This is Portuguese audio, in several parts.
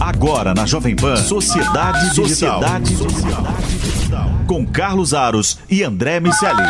Agora na Jovem Pan, Sociedade, Sociedade Digital. Com Carlos Aros e André Miceli.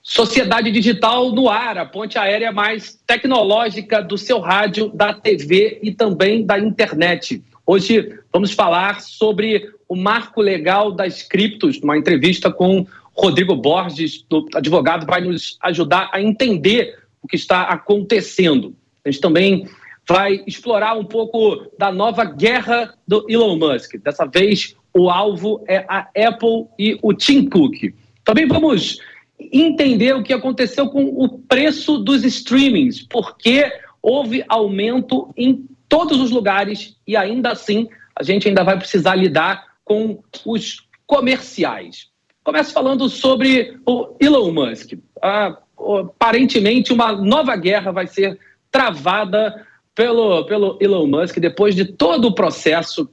Sociedade Digital no ar, a ponte aérea mais tecnológica do seu rádio, da TV e também da internet. Hoje vamos falar sobre o marco legal das criptos, uma entrevista com Rodrigo Borges, do advogado, vai nos ajudar a entender o que está acontecendo. A gente também vai explorar um pouco da nova guerra do Elon Musk. Dessa vez, o alvo é a Apple e o Tim Cook. Também vamos entender o que aconteceu com o preço dos streamings, porque houve aumento em todos os lugares e ainda assim a gente ainda vai precisar lidar com os comerciais. Começo falando sobre o Elon Musk. Ah, aparentemente, uma nova guerra vai ser travada pelo, pelo Elon Musk depois de todo o processo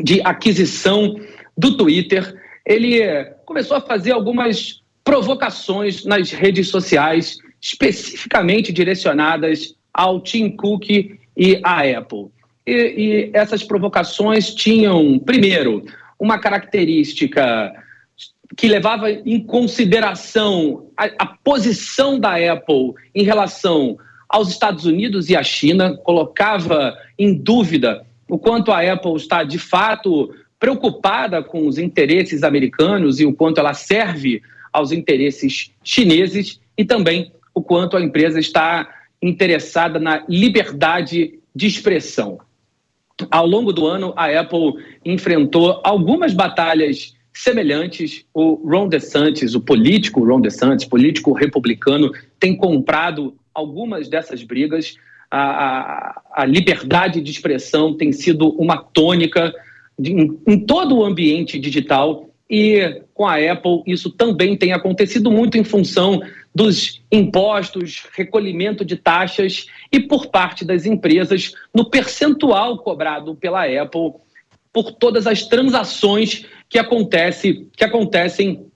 de aquisição do Twitter. Ele começou a fazer algumas provocações nas redes sociais, especificamente direcionadas ao Tim Cook e à Apple. E, e essas provocações tinham, primeiro, uma característica que levava em consideração a, a, posição da Apple em relação aos Estados Unidos e à China, colocava em dúvida o quanto a Apple está de fato preocupada com os interesses americanos e o quanto ela serve aos interesses chineses e também o quanto a empresa está interessada na liberdade de expressão. Ao longo do ano, a Apple enfrentou algumas batalhas semelhantes. O Ron DeSantis, o político Ron DeSantis, político republicano, tem comprado algumas dessas brigas. A, a, a liberdade de expressão tem sido uma tônica de, em, em todo o ambiente digital e com a Apple isso também tem acontecido muito em função dos impostos, recolhimento de taxas e por parte das empresas no percentual cobrado pela Apple por todas as transações que, acontece, que acontecem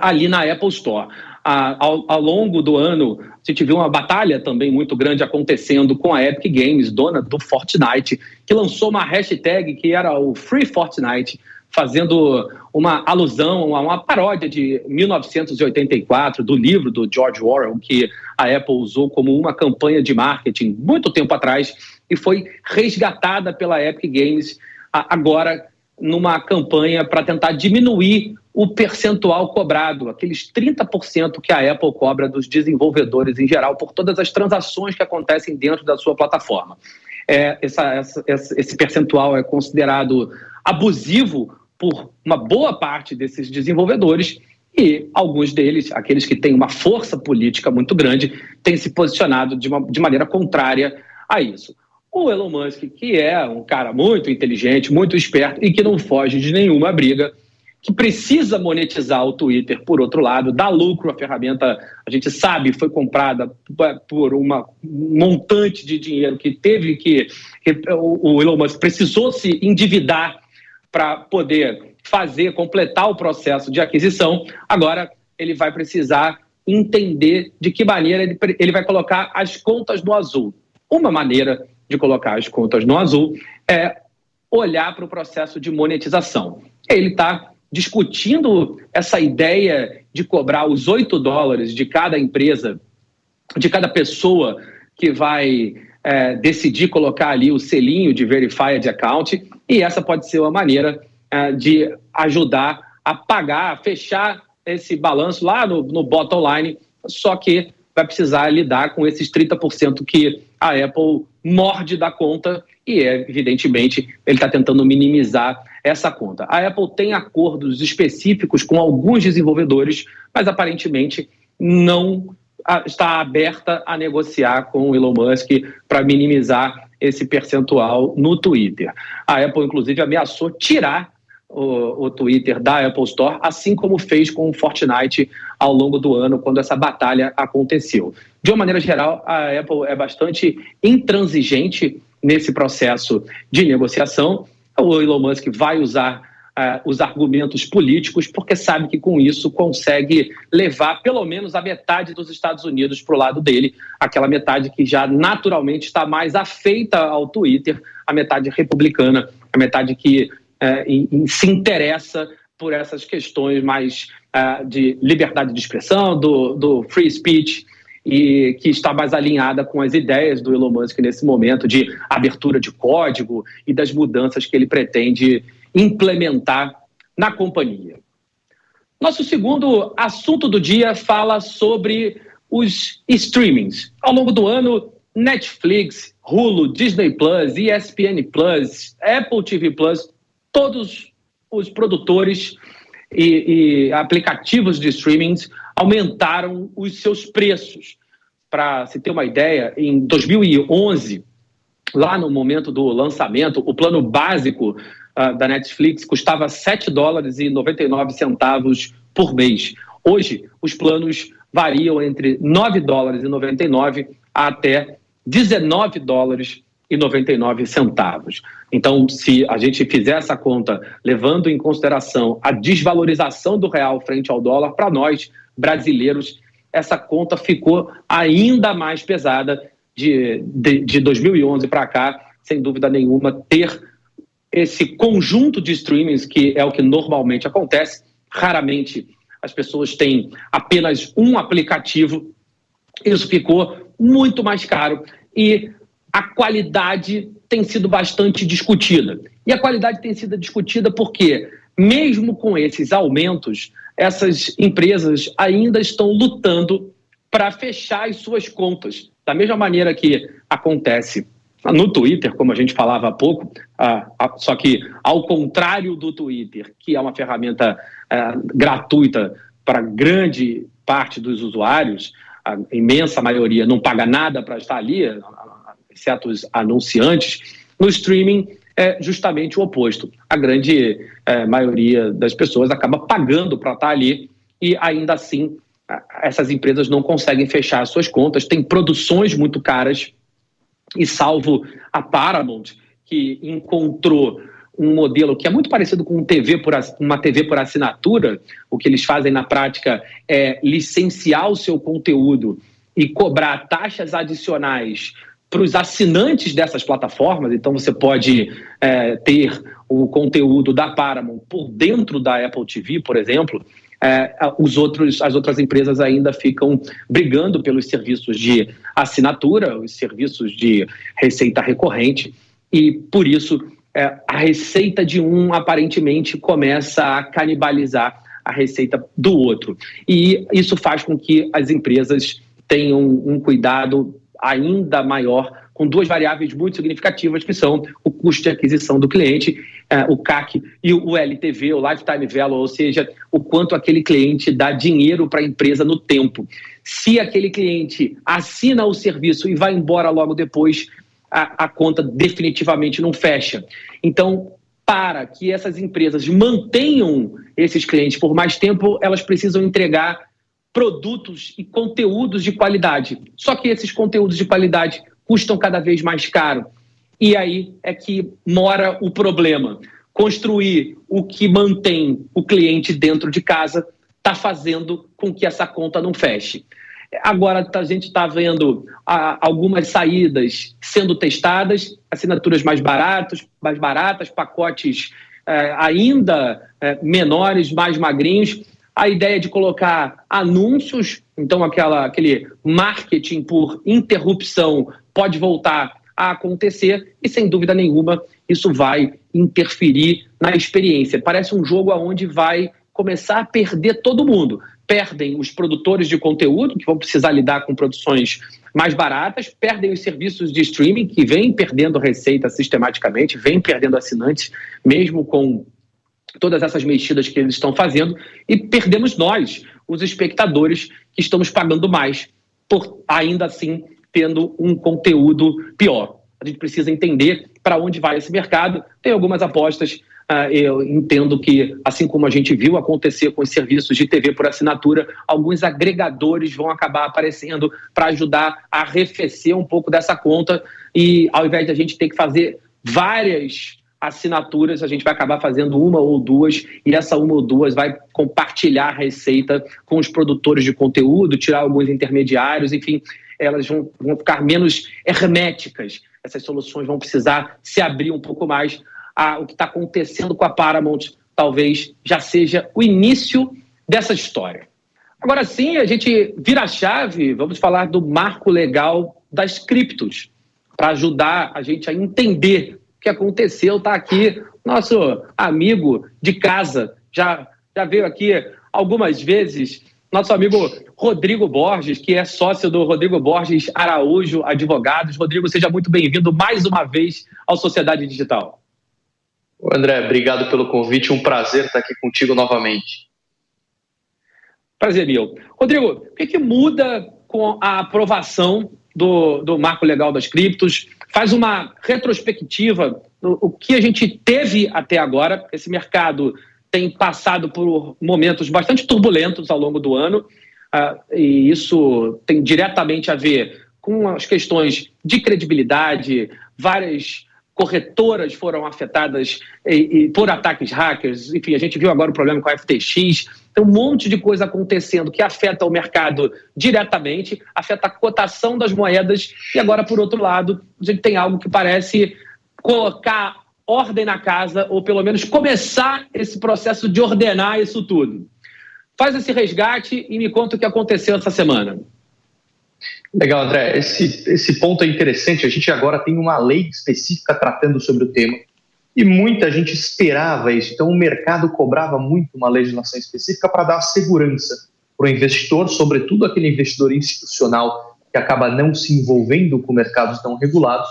ali na Apple Store. ao, ao, longo do ano, gente viu uma batalha também muito grande acontecendo com a Epic Games, dona do Fortnite, que lançou uma hashtag que era o Free Fortnite, fazendo uma alusão a uma paródia de 1984 do livro do George Orwell que a Apple usou como uma campanha de marketing muito tempo atrás e foi resgatada pela Epic Games agora numa campanha para tentar diminuir o percentual cobrado, aqueles 30% que a Apple cobra dos desenvolvedores em geral por todas as transações que acontecem dentro da sua plataforma. É, essa, essa, esse percentual é considerado abusivo por uma boa parte desses desenvolvedores e alguns deles, aqueles que têm uma força política muito grande, têm se posicionado de, uma, de maneira contrária a isso. O Elon Musk, que é um cara muito inteligente, muito esperto e que não foge de nenhuma briga, que precisa monetizar o Twitter, por outro lado, dá lucro, a ferramenta, a gente sabe, foi comprada por uma, um montante de dinheiro que teve que, que o Elon Musk precisou se endividar para poder fazer, completar o processo de aquisição. Agora, ele vai precisar entender de que maneira ele, ele vai colocar as contas no azul. Uma maneira de colocar as contas no azul é olhar para o processo de monetização. Ele está discutindo essa ideia de cobrar os 8 dólares de cada empresa, de cada pessoa que vai é, decidir colocar ali o selinho de Verified Account e essa pode ser uma maneira é, de ajudar a pagar, a fechar esse balanço lá no, no bottom line, só que vai precisar lidar com esses 30% que a Apple morde da conta e, evidentemente, ele está tentando minimizar essa conta. A Apple tem acordos específicos com alguns desenvolvedores, mas aparentemente não está aberta a negociar com o Elon Musk para minimizar esse percentual no Twitter. A Apple, inclusive, ameaçou tirar o, o, Twitter da Apple Store, assim como fez com o Fortnite ao longo do ano, quando essa batalha aconteceu. De uma maneira geral, a Apple é bastante intransigente nesse processo de negociação. O Elon Musk vai usar uh, os argumentos políticos, porque sabe que com isso consegue levar pelo menos a metade dos Estados Unidos para o lado dele, aquela metade que já naturalmente está mais afeita ao Twitter, a metade republicana, a metade que uh, em, em, se interessa por essas questões mais uh, de liberdade de expressão, do, do free speech e que está mais alinhada com as ideias do Elon Musk nesse momento de abertura de código e das mudanças que ele pretende implementar na companhia. Nosso segundo assunto do dia fala sobre os streamings. Ao longo do ano, Netflix, Hulu, Disney Plus, ESPN Plus, Apple TV Plus, todos os produtores e, e aplicativos de streamings aumentaram os seus preços. Para se ter uma ideia, em 2011, lá no momento do lançamento, o plano básico uh, da Netflix custava 7 dólares e 99 centavos por mês. Hoje, os planos variam entre 9 dólares e 99 até 19 dólares e 99 centavos. Então, se a gente fizer essa conta levando em consideração a desvalorização do real frente ao dólar, para nós brasileiros, essa conta ficou ainda mais pesada de, de, de 2011 para cá, sem dúvida nenhuma, ter esse conjunto de streamings, que é o que normalmente acontece, raramente as pessoas têm apenas um aplicativo, isso ficou muito mais caro e a qualidade tem sido bastante discutida. E a qualidade tem sido discutida porque, mesmo com esses aumentos, essas empresas ainda estão lutando para fechar as suas contas. Da mesma maneira que acontece no Twitter, como a gente falava há pouco, só que ao contrário do Twitter, que é uma ferramenta é, gratuita para grande parte dos usuários, a imensa maioria não paga nada para estar ali, exceto os anunciantes, no streaming é justamente o oposto. A grande é, maioria das pessoas acaba pagando para estar ali e ainda assim essas empresas não conseguem fechar suas contas, tem produções muito caras e salvo a Paramount que encontrou um modelo que é muito parecido com um TV por, uma TV por assinatura, o que eles fazem na prática é licenciar o seu conteúdo e cobrar taxas adicionais para os assinantes dessas plataformas, então você pode é, ter o conteúdo da Paramount por dentro da Apple TV, por exemplo, é, os outros, as outras empresas ainda ficam brigando pelos serviços de assinatura, os serviços de receita recorrente, e por isso é, a receita de um aparentemente começa a canibalizar a receita do outro. E isso faz com que as empresas tenham um cuidado ainda maior com duas variáveis muito significativas, que são o custo de aquisição do cliente, eh, o CAC e o LTV, o Lifetime Value, ou seja, o quanto aquele cliente dá dinheiro para a empresa no tempo. Se aquele cliente assina o serviço e vai embora logo depois, a, a conta definitivamente não fecha. Então, para que essas empresas mantenham esses clientes por mais tempo, elas precisam entregar produtos e conteúdos de qualidade. Só que esses conteúdos de qualidade custam cada vez mais caro. E aí é que mora o problema. Construir o que mantém o cliente dentro de casa está fazendo com que essa conta não feche. Agora a gente está vendo ah, algumas saídas sendo testadas, assinaturas mais baratas, mais baratas, pacotes eh, ainda eh, menores, mais magrinhos a ideia de colocar anúncios, então aquela, aquele marketing por interrupção pode voltar a acontecer e sem dúvida nenhuma isso vai interferir na experiência. Parece um jogo onde vai começar a perder todo mundo. Perdem os produtores de conteúdo, que vão precisar lidar com produções mais baratas, perdem os serviços de streaming, que vêm perdendo receita sistematicamente, vêm perdendo assinantes, mesmo com todas essas mexidas que eles estão fazendo e perdemos nós, os espectadores, que estamos pagando mais por ainda assim tendo um conteúdo pior. A gente precisa entender para onde vai esse mercado. Tem algumas apostas. Uh, eu entendo que, assim como a gente viu acontecer com os serviços de TV por assinatura, alguns agregadores vão acabar aparecendo para ajudar a arrefecer um pouco dessa conta e, ao invés de a gente ter que fazer várias assinaturas, a gente vai acabar fazendo uma ou duas, e essa uma ou duas vai compartilhar a receita com os produtores de conteúdo, tirar alguns intermediários, enfim, elas vão, vão ficar menos herméticas. Essas soluções vão precisar se abrir um pouco mais. a o que está acontecendo com a Paramount talvez já seja o início dessa história. Agora sim, a gente vira a chave, vamos falar do marco legal das criptos, para ajudar a gente a entender que aconteceu. Está aqui nosso amigo de casa, já, já veio aqui algumas vezes, nosso amigo Rodrigo Borges, que é sócio do Rodrigo Borges Araújo Advogados. Rodrigo, seja muito bem-vindo mais uma vez ao Sociedade Digital. André, obrigado pelo convite, um prazer estar aqui contigo novamente. Prazer meu. Rodrigo, o que, que muda com a aprovação do, do marco legal das criptos? Faz uma retrospectiva do o que a gente teve até agora. Esse mercado tem passado por momentos bastante turbulentos ao longo do ano, uh, e isso tem diretamente a ver com as questões de credibilidade, várias corretoras foram afetadas e, e, por ataques hackers. Enfim, a gente viu agora o problema com a FTX. Tem um monte de coisa acontecendo que afeta o mercado diretamente, afeta a cotação das moedas. E agora, por outro lado, a gente tem algo que parece colocar ordem na casa, ou pelo menos começar esse processo de ordenar isso tudo. Faz esse resgate e me conta o que aconteceu essa semana. Legal, André. Esse, esse ponto é interessante. A gente agora tem uma lei específica tratando sobre o tema e muita gente esperava isso. Então, o mercado cobrava muito uma legislação específica para dar segurança para o investidor, sobretudo aquele investidor institucional que acaba não se envolvendo com mercados tão regulados.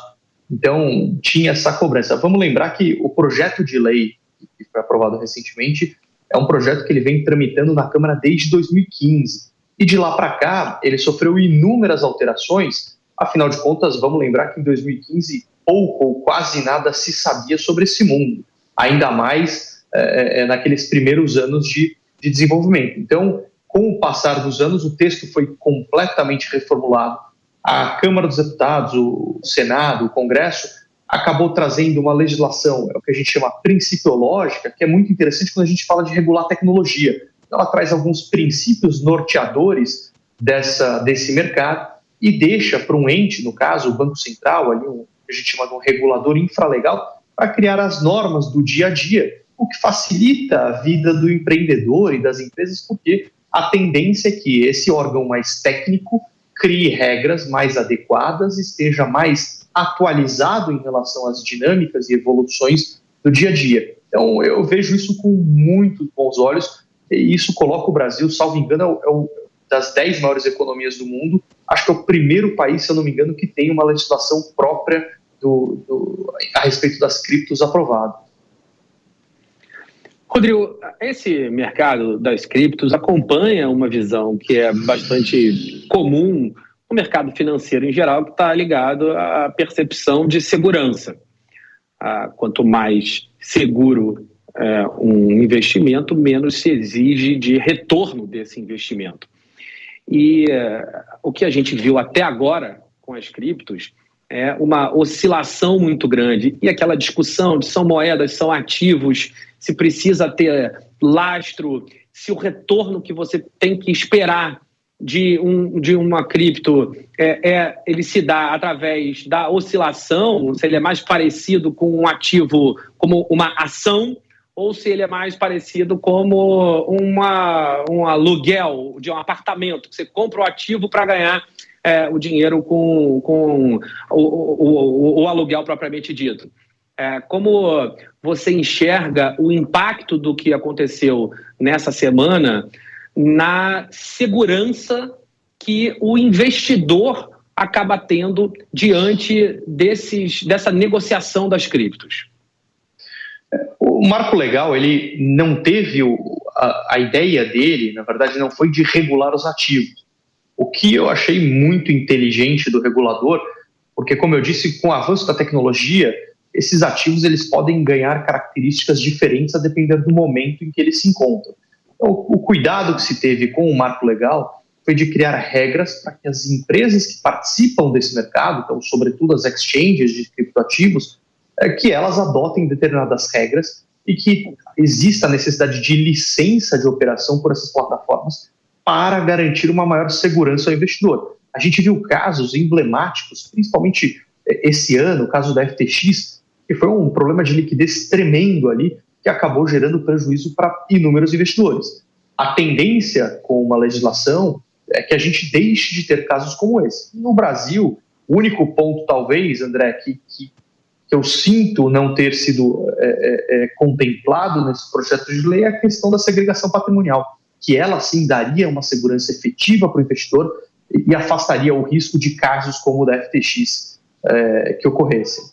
Então, tinha essa cobrança. Vamos lembrar que o projeto de lei que foi aprovado recentemente é um projeto que ele vem tramitando na Câmara desde 2015. E de lá para cá, ele sofreu inúmeras alterações. Afinal de contas, vamos lembrar que em 2015 pouco ou quase nada se sabia sobre esse mundo, ainda mais é, é, naqueles primeiros anos de, de desenvolvimento. Então, com o passar dos anos, o texto foi completamente reformulado. A Câmara dos Deputados, o Senado, o Congresso acabou trazendo uma legislação, é o que a gente chama principiológica, que é muito interessante quando a gente fala de regular tecnologia ela traz alguns princípios norteadores dessa, desse mercado e deixa para um ente, no caso o Banco Central, ali um, a gente chama de um regulador infralegal, para criar as normas do dia a dia, o que facilita a vida do empreendedor e das empresas, porque a tendência é que esse órgão mais técnico crie regras mais adequadas, esteja mais atualizado em relação às dinâmicas e evoluções do dia a dia. Então, eu vejo isso com muito bons olhos, e isso coloca o Brasil, salvo engano, é é o das dez maiores economias do mundo, acho que é o primeiro país, se eu não me engano, que tem uma legislação própria do, do, a respeito das criptos aprovada. Rodrigo, esse mercado das criptos acompanha uma visão que é bastante comum no mercado financeiro em geral, que está ligado à percepção de segurança. Ah, quanto mais seguro é, um investimento, menos se exige de retorno desse investimento. E é, o que a gente viu até agora com as criptos é uma oscilação muito grande. E aquela discussão de são moedas, são ativos, se precisa ter lastro, se o retorno que você tem que esperar de, um, de uma cripto é, é, ele se dá através da oscilação, se ele é mais parecido com um ativo como uma ação ou se ele é mais parecido como uma, um aluguel de um apartamento, que você compra o ativo para ganhar é, o dinheiro com, com o, o, o, o aluguel propriamente dito. É, como você enxerga o impacto do que aconteceu nessa semana na segurança que o investidor acaba tendo diante desses, dessa negociação das criptos? O marco legal, ele não teve o, a, a, ideia dele, na verdade, não foi de regular os ativos. O que eu achei muito inteligente do regulador, porque, como eu disse, com o avanço da tecnologia, esses ativos eles podem ganhar características diferentes a depender do momento em que eles se encontram. Então, o cuidado que se teve com o marco legal foi de criar regras para que as empresas que participam desse mercado, então, sobretudo as exchanges de criptoativos, é, que elas adotem determinadas regras e que exista a necessidade de licença de operação por essas plataformas para garantir uma maior segurança ao investidor. A gente viu casos emblemáticos, principalmente é, esse ano, o caso da FTX, que foi um problema de liquidez tremendo ali, que acabou gerando prejuízo para inúmeros investidores. A tendência com uma legislação é que a gente deixe de ter casos como esse. No Brasil, o único ponto, talvez, André, que, que, que eu sinto não ter sido é, é, contemplado nesse projeto de lei é a questão da segregação patrimonial, que ela sim daria uma segurança efetiva para o investidor e afastaria o risco de casos como o da FTX é, que ocorressem.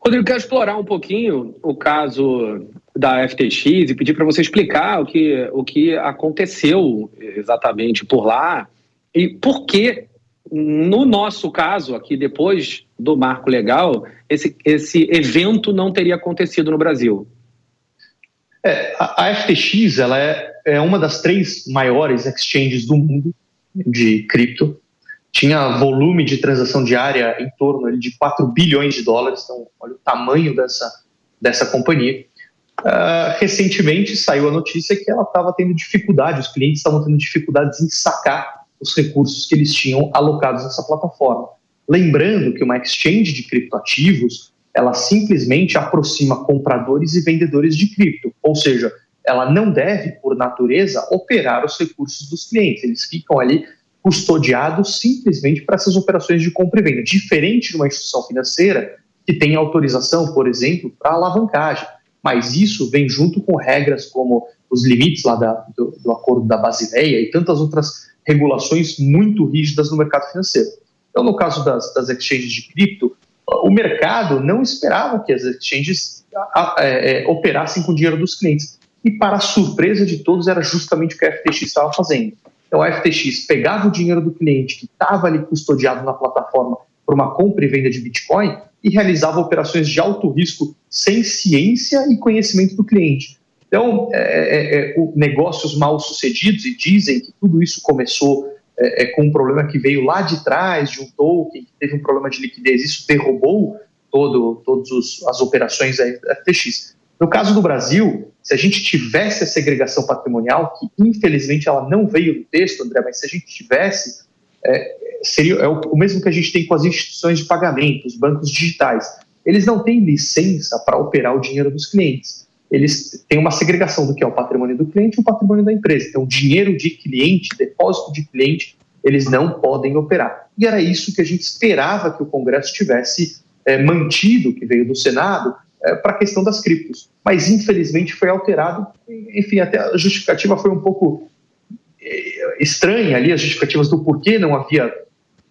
Rodrigo, quero explorar um pouquinho o caso da FTX e pedir para você explicar o que, o que aconteceu exatamente por lá e por que, no nosso caso, aqui depois do marco legal, esse, esse evento não teria acontecido no Brasil. É, a, FTX ela é, é uma das três maiores exchanges do mundo de cripto tinha volume de transação diária em torno de 4 bilhões de dólares, então olha o tamanho dessa, dessa companhia. Uh, recentemente saiu a notícia que ela estava tendo dificuldade, os clientes estavam tendo dificuldades em sacar os recursos que eles tinham alocados nessa plataforma. Lembrando que uma exchange de criptoativos, ela simplesmente aproxima compradores e vendedores de cripto, ou seja, ela não deve, por natureza, operar os recursos dos clientes. Eles ficam ali custodiado simplesmente para essas operações de compra e venda, diferente de uma instituição financeira que tem autorização, por exemplo, para alavancagem. Mas isso vem junto com regras como os limites lá da, do, do acordo da Basileia e tantas outras regulações muito rígidas no mercado financeiro. Então, no caso das, das exchanges de cripto, o mercado não esperava que as exchanges é, é, operassem com o dinheiro dos clientes. E, para surpresa de todos, era justamente o que a FTX estava fazendo. Então a FTX pegava o dinheiro do cliente que estava ali custodiado na plataforma por uma compra e venda de Bitcoin e realizava operações de alto risco sem ciência e conhecimento do cliente. Então, é, é, é, negócios mal sucedidos, e dizem que tudo isso começou é, é, com um problema que veio lá de trás, de um token, que teve um problema de liquidez, isso derrubou todo, todas as operações da FTX. No caso do Brasil, se a gente tivesse a segregação patrimonial, que infelizmente ela não veio no texto, André, mas se a gente tivesse, é, seria é o, o, mesmo que a gente tem com as instituições de pagamento, os bancos digitais. Eles não têm licença para operar o dinheiro dos clientes. Eles têm uma segregação do que é o patrimônio do cliente e o patrimônio da empresa. Então, dinheiro de cliente, depósito de cliente, eles não podem operar. E era isso que a gente esperava que o Congresso tivesse é, mantido, que veio do Senado, é, para a questão das criptos. Mas, infelizmente, foi alterado. Enfim, até a justificativa foi um pouco é, estranha ali, as justificativas do porquê não havia,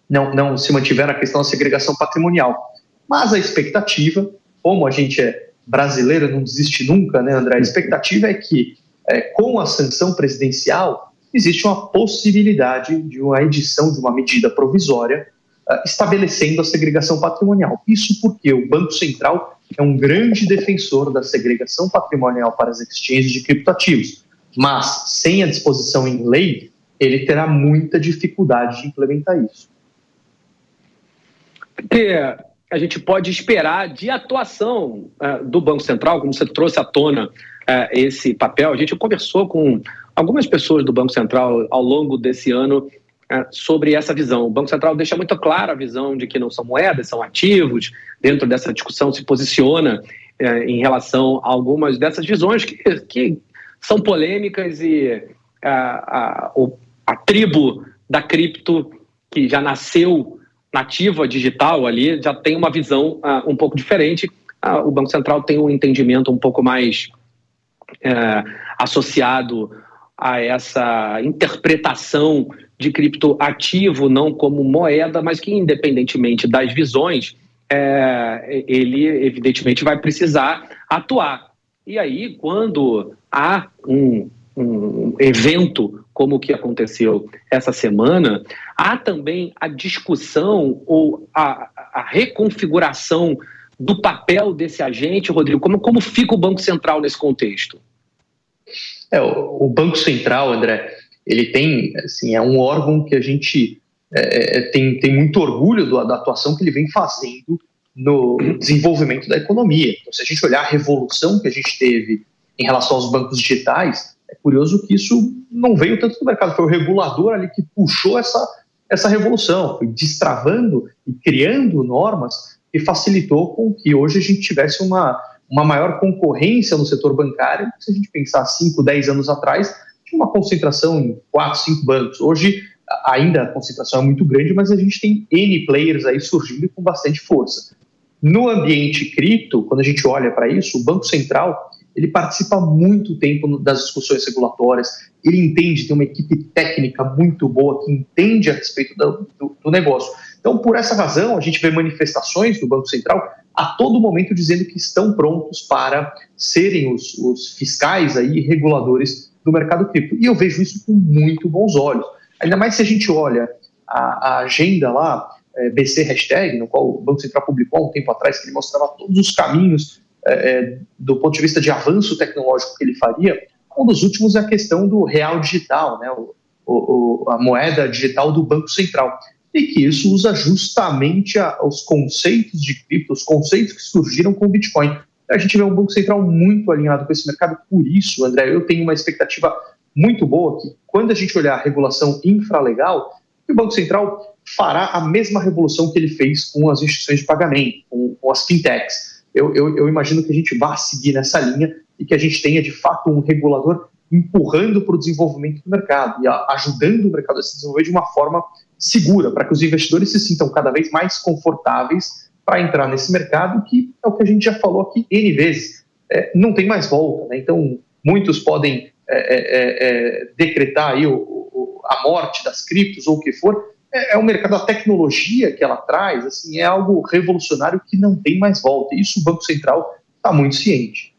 não, não se mantiver a questão da segregação patrimonial. Mas a expectativa, como a gente é brasileiro, não desiste nunca, né, André? A expectativa é que, é, com a sanção presidencial, existe uma possibilidade de uma edição de uma medida provisória uh, estabelecendo a segregação patrimonial. Isso porque o Banco Central é um grande defensor da segregação patrimonial para as exchanges de criptoativos, mas sem a disposição em lei, ele terá muita dificuldade de implementar isso. O que a gente pode esperar de atuação uh, do Banco Central, como você trouxe à tona uh, esse papel? A gente conversou com algumas pessoas do Banco Central ao longo desse ano é, sobre essa visão. O Banco Central deixa muito clara a visão de que não são moedas, são ativos. Dentro dessa discussão se posiciona em relação a algumas dessas visões que, que são polêmicas e a, a, a tribo da cripto que já nasceu nativa digital ali já tem uma visão uh, um pouco diferente. Uh, o Banco Central tem um entendimento um pouco mais uh, associado a essa interpretação de criptoativo não como moeda, mas que independentemente das visões, é, ele evidentemente vai precisar atuar. E aí, quando há um, um evento como o que aconteceu essa semana, há também a discussão ou a, a reconfiguração do papel desse agente, Rodrigo. Como, como fica o Banco Central nesse contexto? É, o, Banco Central, André, ele tem, assim, é um órgão que a gente é, é, tem, tem muito orgulho do, da atuação que ele vem fazendo no desenvolvimento da economia. Então, se a gente olhar a revolução que a gente teve em relação aos bancos digitais, é curioso que isso não veio tanto do mercado, foi o regulador ali que puxou essa, essa revolução, foi destravando e criando normas que facilitou com que hoje a gente tivesse uma, uma maior concorrência no setor bancário. Se a gente pensar 5, 10 anos atrás, tinha uma concentração em 4, 5 bancos. Hoje, ainda a concentração é muito grande, mas a gente tem N players aí surgindo com bastante força. No ambiente cripto, quando a gente olha para isso, o Banco Central ele participa muito tempo das discussões regulatórias, ele entende, tem uma equipe técnica muito boa que entende a respeito do, do, do negócio. Então, por essa razão, a gente vê manifestações do Banco Central a todo momento dizendo que estão prontos para serem os, os fiscais aí, reguladores do mercado cripto. E eu vejo isso com muito bons olhos. Ainda mais se a gente olha a, a agenda lá, é, BC Hashtag, no qual o Banco Central publicou há um tempo atrás, que ele mostrava todos os caminhos é, é, do ponto de vista de avanço tecnológico que ele faria. Um dos últimos é a questão do real digital, né, o, o, a moeda digital do Banco Central. E que isso usa justamente a, os conceitos de cripto, os conceitos que surgiram com o Bitcoin. A gente vê um Banco Central muito alinhado com esse mercado, por isso, André, eu tenho uma expectativa muito boa que, quando a gente olhar a regulação infralegal, o Banco Central fará a mesma revolução que ele fez com as instituições de pagamento, com, com as fintechs. Eu, eu, eu, imagino que a gente vá seguir nessa linha e que a gente tenha, de fato, um regulador empurrando para o desenvolvimento do mercado e ajudando o mercado a se desenvolver de uma forma segura, para que os investidores se sintam cada vez mais confortáveis para entrar nesse mercado, que é o que a gente já falou aqui N vezes. É, não tem mais volta, né? Então, muitos podem é, é, é, é decretar aí o, o, a morte das criptos ou o que for, é, é, um mercado, a tecnologia que ela traz, assim, é algo revolucionário que não tem mais volta. Isso o Banco Central está muito ciente.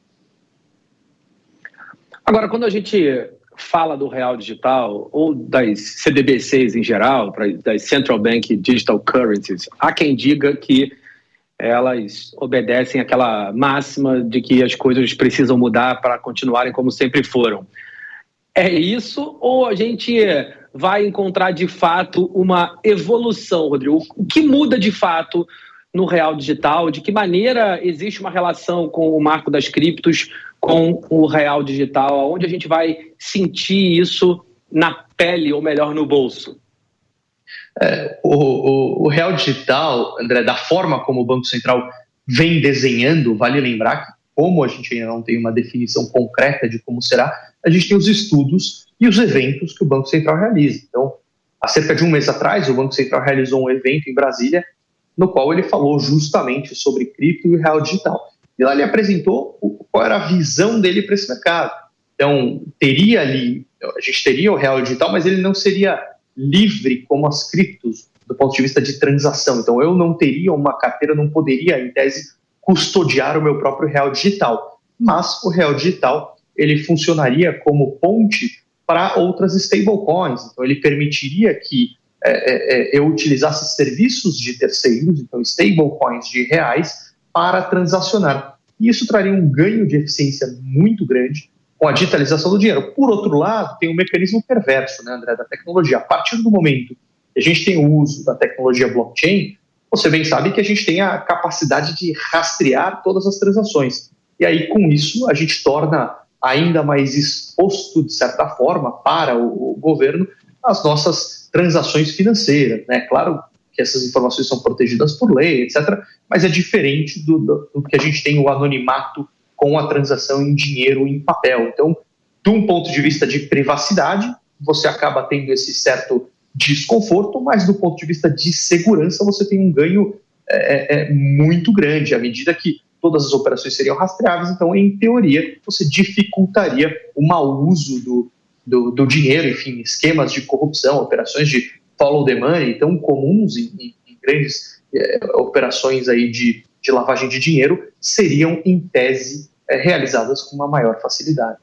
Agora, quando a gente fala do real digital ou das CDBCs em geral, das Central Bank Digital Currencies, há quem diga que elas obedecem àquela máxima de que as coisas precisam mudar para continuarem como sempre foram. É isso ou a gente vai encontrar de fato uma evolução, Rodrigo? O que muda de fato no real digital? De que maneira existe uma relação com o marco das criptos com o real digital? Onde a gente vai sentir isso na pele, ou melhor, no bolso? É, o, o, o, real digital, André, da forma como o Banco Central vem desenhando, vale lembrar que, como a gente ainda não tem uma definição concreta de como será, a gente tem os estudos e os eventos que o Banco Central realiza. Então, há cerca de um mês atrás, o Banco Central realizou um evento em Brasília, no qual ele falou justamente sobre cripto e real digital. E lá ele apresentou qual era a visão dele para esse mercado. Então, teria ali, a gente teria o real digital, mas ele não seria livre como as criptos do ponto de vista de transação. Então, eu não teria uma carteira, não poderia, em tese, custodiar o meu próprio real digital. Mas o real digital, ele funcionaria como ponte para outras stablecoins. Então, ele permitiria que é, é, é, eu utilizasse serviços de terceiros, então stablecoins de reais, para transacionar. E isso traria um ganho de eficiência muito grande com a digitalização do dinheiro. Por outro lado, tem um mecanismo perverso, né, André, da tecnologia. A partir do momento que a gente tem o uso da tecnologia blockchain, você bem sabe que a gente tem a capacidade de rastrear todas as transações. E aí, com isso, a gente torna ainda mais exposto, de certa forma, para o, o governo as nossas transações financeiras. Né? Claro que essas informações são protegidas por lei, etc., mas é diferente do, do, do que a gente tem o anonimato com a transação em dinheiro em papel. Então, de um ponto de vista de privacidade, você acaba tendo esse certo desconforto, mas do ponto de vista de segurança, você tem um ganho é, é, é muito grande, à medida que todas as operações seriam rastreáveis, então, em teoria, você dificultaria o mau uso do, do, do dinheiro, enfim, esquemas de corrupção, operações de follow the money tão comuns em, em, em grandes é, operações aí de, de lavagem de dinheiro, seriam, em tese, é, realizadas com uma maior facilidade.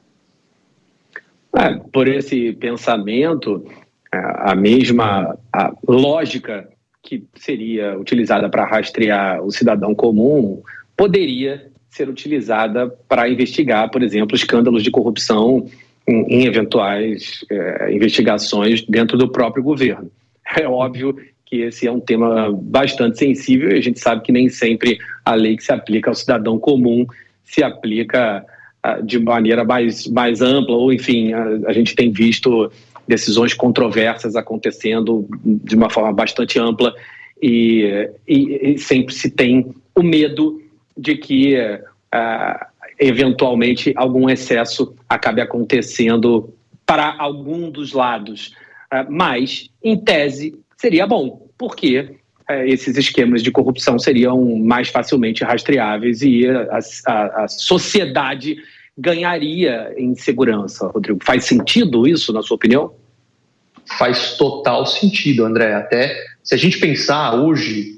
É, por esse pensamento, a mesma a lógica que seria utilizada para rastrear o cidadão comum poderia ser utilizada para investigar, por exemplo, escândalos de corrupção em, em eventuais é, investigações dentro do próprio governo. É óbvio que esse é um tema bastante sensível e a gente sabe que nem sempre a lei que se aplica ao cidadão comum se aplica uh, de maneira mais, mais ampla, ou enfim, a, a gente tem visto decisões controversas acontecendo de uma forma bastante ampla e, e, e sempre se tem o medo de que uh, eventualmente algum excesso acabe acontecendo para algum dos lados. Uh, mas, em tese, seria bom, porque uh, esses esquemas de corrupção seriam mais facilmente rastreáveis e a, a, a sociedade ganharia em segurança, Rodrigo. Faz sentido isso, na sua opinião? Faz total sentido, André. Até se a gente pensar hoje,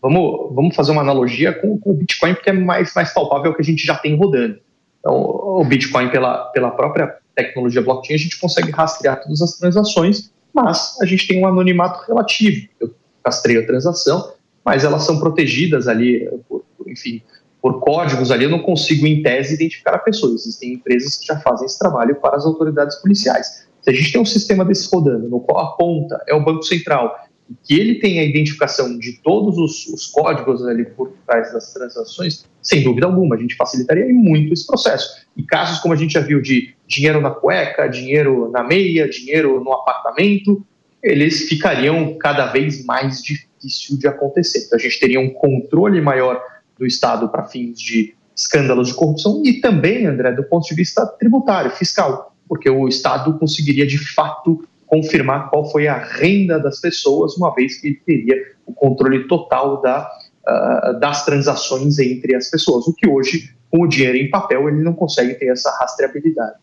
vamos, vamos fazer uma analogia com, com o Bitcoin, porque é mais, mais palpável que a gente já tem rodando. Então, o Bitcoin, pela, pela própria tecnologia blockchain, a gente consegue rastrear todas as transações, mas a gente tem um anonimato relativo. Eu rastreio a transação, mas elas são protegidas ali, por, enfim, por códigos ali, eu não consigo, em tese, identificar a pessoa. Existem empresas que já fazem esse trabalho para as autoridades policiais. Se a gente tem um sistema desse rodando, no qual a ponta é o Banco Central, que ele tem a identificação de todos os, os, códigos ali por trás das transações, sem dúvida alguma, a gente facilitaria muito esse processo. E casos como a gente já viu de dinheiro na cueca, dinheiro na meia, dinheiro no apartamento, eles ficariam cada vez mais difícil de acontecer. Então a gente teria um controle maior do Estado para fins de escândalos de corrupção e também, André, do ponto de vista tributário, fiscal, porque o Estado conseguiria de fato confirmar qual foi a renda das pessoas, uma vez que ele teria o controle total da, uh, das transações entre as pessoas, o que hoje, com o dinheiro em papel, ele não consegue ter essa rastreabilidade.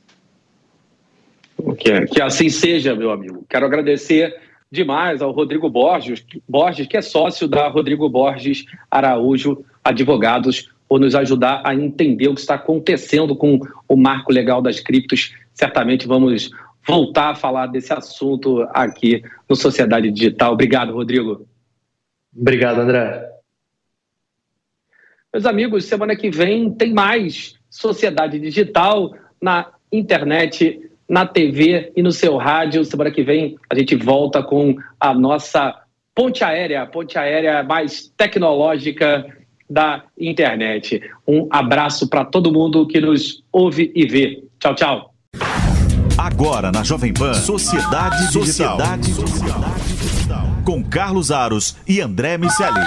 Que, que assim seja, meu amigo. Quero agradecer demais ao Rodrigo Borges, Borges, que é sócio da Rodrigo Borges Araújo Advogados, por nos ajudar a entender o que está acontecendo com o marco legal das criptos. Certamente vamos voltar a falar desse assunto aqui no Sociedade Digital. Obrigado, Rodrigo. Obrigado, André. Meus amigos, semana que vem tem mais Sociedade Digital na internet, na TV e no seu rádio. Semana que vem a gente volta com a nossa ponte aérea, a ponte aérea mais tecnológica da internet. Um abraço para todo mundo que nos ouve e vê. Tchau, tchau. Agora na Jovem Pan, Sociedade, Sociedade Digital. Com Carlos Aros e André Miceli.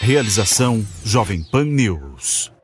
Realização Jovem Pan News.